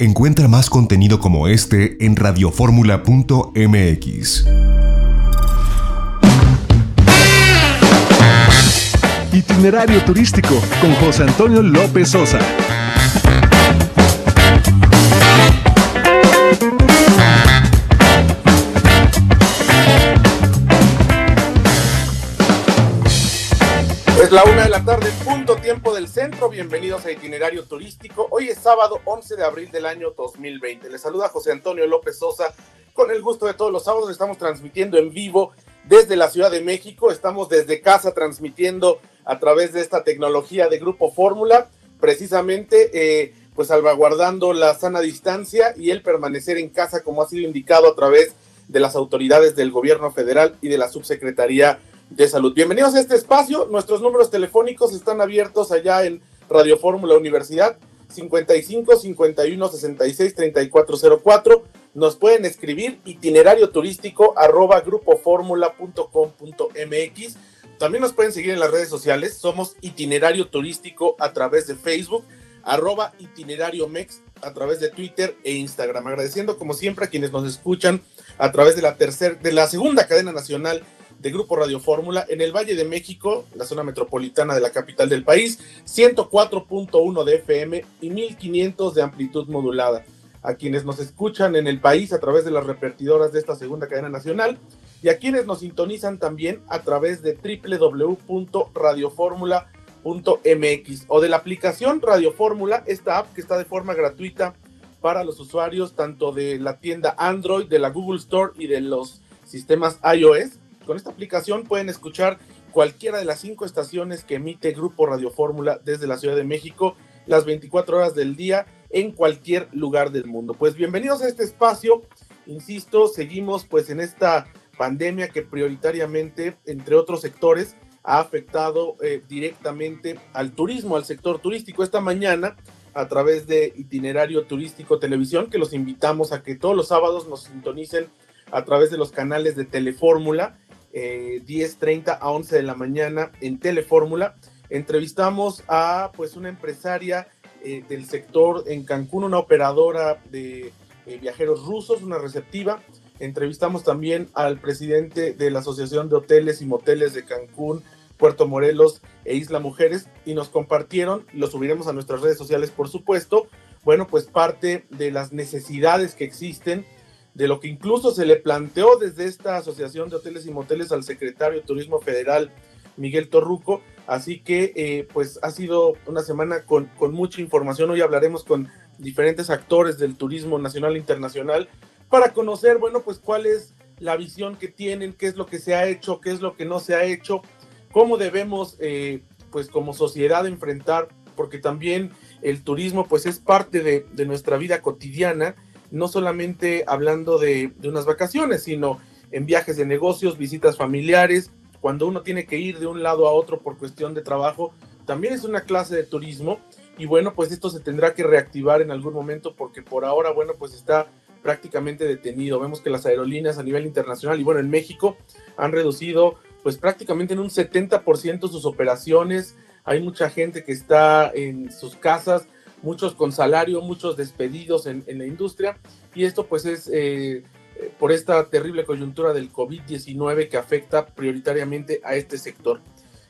Encuentra más contenido como este en radioformula.mx. Itinerario turístico con José Antonio López Sosa. Es la una de la tarde, punto tiempo del centro. Bienvenidos a Itinerario Turístico. Hoy es sábado 11 de abril del año 2020. Les saluda José Antonio López Sosa. Con el gusto de todos los sábados estamos transmitiendo en vivo desde la Ciudad de México. Estamos desde casa transmitiendo a través de esta tecnología de Grupo Fórmula, precisamente eh, pues salvaguardando la sana distancia y el permanecer en casa como ha sido indicado a través de las autoridades del gobierno federal y de la subsecretaría de Salud. Bienvenidos a este espacio. Nuestros números telefónicos están abiertos allá en Radio Fórmula Universidad 55 51 66 3404. Nos pueden escribir itinerario turístico arroba grupoformula.com.mx. También nos pueden seguir en las redes sociales. Somos itinerario turístico a través de Facebook, arroba itinerario mex a través de Twitter e Instagram. Agradeciendo como siempre a quienes nos escuchan a través de la tercera, de la segunda cadena nacional de Grupo Radio Fórmula en el Valle de México, la zona metropolitana de la capital del país, 104.1 de FM y 1500 de amplitud modulada. A quienes nos escuchan en el país a través de las repetidoras de esta segunda cadena nacional y a quienes nos sintonizan también a través de www.radioformula.mx o de la aplicación Radio Fórmula, esta app que está de forma gratuita para los usuarios tanto de la tienda Android, de la Google Store y de los sistemas iOS con esta aplicación pueden escuchar cualquiera de las cinco estaciones que emite Grupo Radio Fórmula desde la Ciudad de México las 24 horas del día en cualquier lugar del mundo. Pues bienvenidos a este espacio. Insisto, seguimos pues en esta pandemia que prioritariamente, entre otros sectores, ha afectado eh, directamente al turismo, al sector turístico. Esta mañana, a través de Itinerario Turístico Televisión, que los invitamos a que todos los sábados nos sintonicen a través de los canales de Telefórmula eh, 10.30 a 11 de la mañana en Telefórmula. Entrevistamos a pues una empresaria eh, del sector en Cancún, una operadora de eh, viajeros rusos, una receptiva. Entrevistamos también al presidente de la Asociación de Hoteles y Moteles de Cancún, Puerto Morelos e Isla Mujeres y nos compartieron, lo subiremos a nuestras redes sociales por supuesto, bueno, pues parte de las necesidades que existen de lo que incluso se le planteó desde esta Asociación de Hoteles y Moteles al secretario de Turismo Federal, Miguel Torruco. Así que, eh, pues, ha sido una semana con, con mucha información. Hoy hablaremos con diferentes actores del turismo nacional e internacional para conocer, bueno, pues, cuál es la visión que tienen, qué es lo que se ha hecho, qué es lo que no se ha hecho, cómo debemos, eh, pues, como sociedad enfrentar, porque también el turismo, pues, es parte de, de nuestra vida cotidiana no solamente hablando de, unas vacaciones, sino en viajes de negocios, visitas familiares, cuando uno tiene que ir de un lado a otro por cuestión de trabajo, también es una clase de turismo y bueno, pues esto se tendrá que reactivar en algún momento porque por ahora, bueno, pues está prácticamente detenido. Vemos que las aerolíneas a nivel internacional y bueno, en México han reducido pues prácticamente en un 70% sus operaciones. Hay mucha gente que está en sus casas muchos con salario, muchos despedidos en, la industria y esto pues es eh, por esta terrible coyuntura del COVID-19 que afecta prioritariamente a este sector.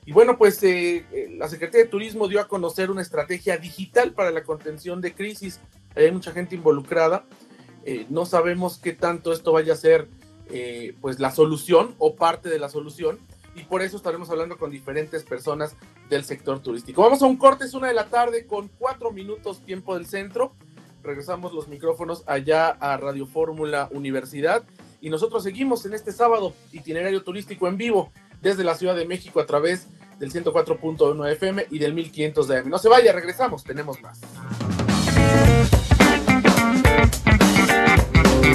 Y bueno, pues eh, eh, la Secretaría de Turismo dio a conocer una estrategia digital para la contención de crisis. Hay mucha gente involucrada. no sabemos qué tanto esto vaya a ser pues la solución o parte de la solución y por eso estaremos hablando con diferentes personas del sector turístico. Vamos a un corte, es una de la tarde con cuatro minutos tiempo del centro. Regresamos los micrófonos allá a Radio Fórmula Universidad y nosotros seguimos en este sábado itinerario turístico en vivo desde la Ciudad de México a través del 104.1 FM y del 1500 de AM. No se vaya, regresamos, tenemos más.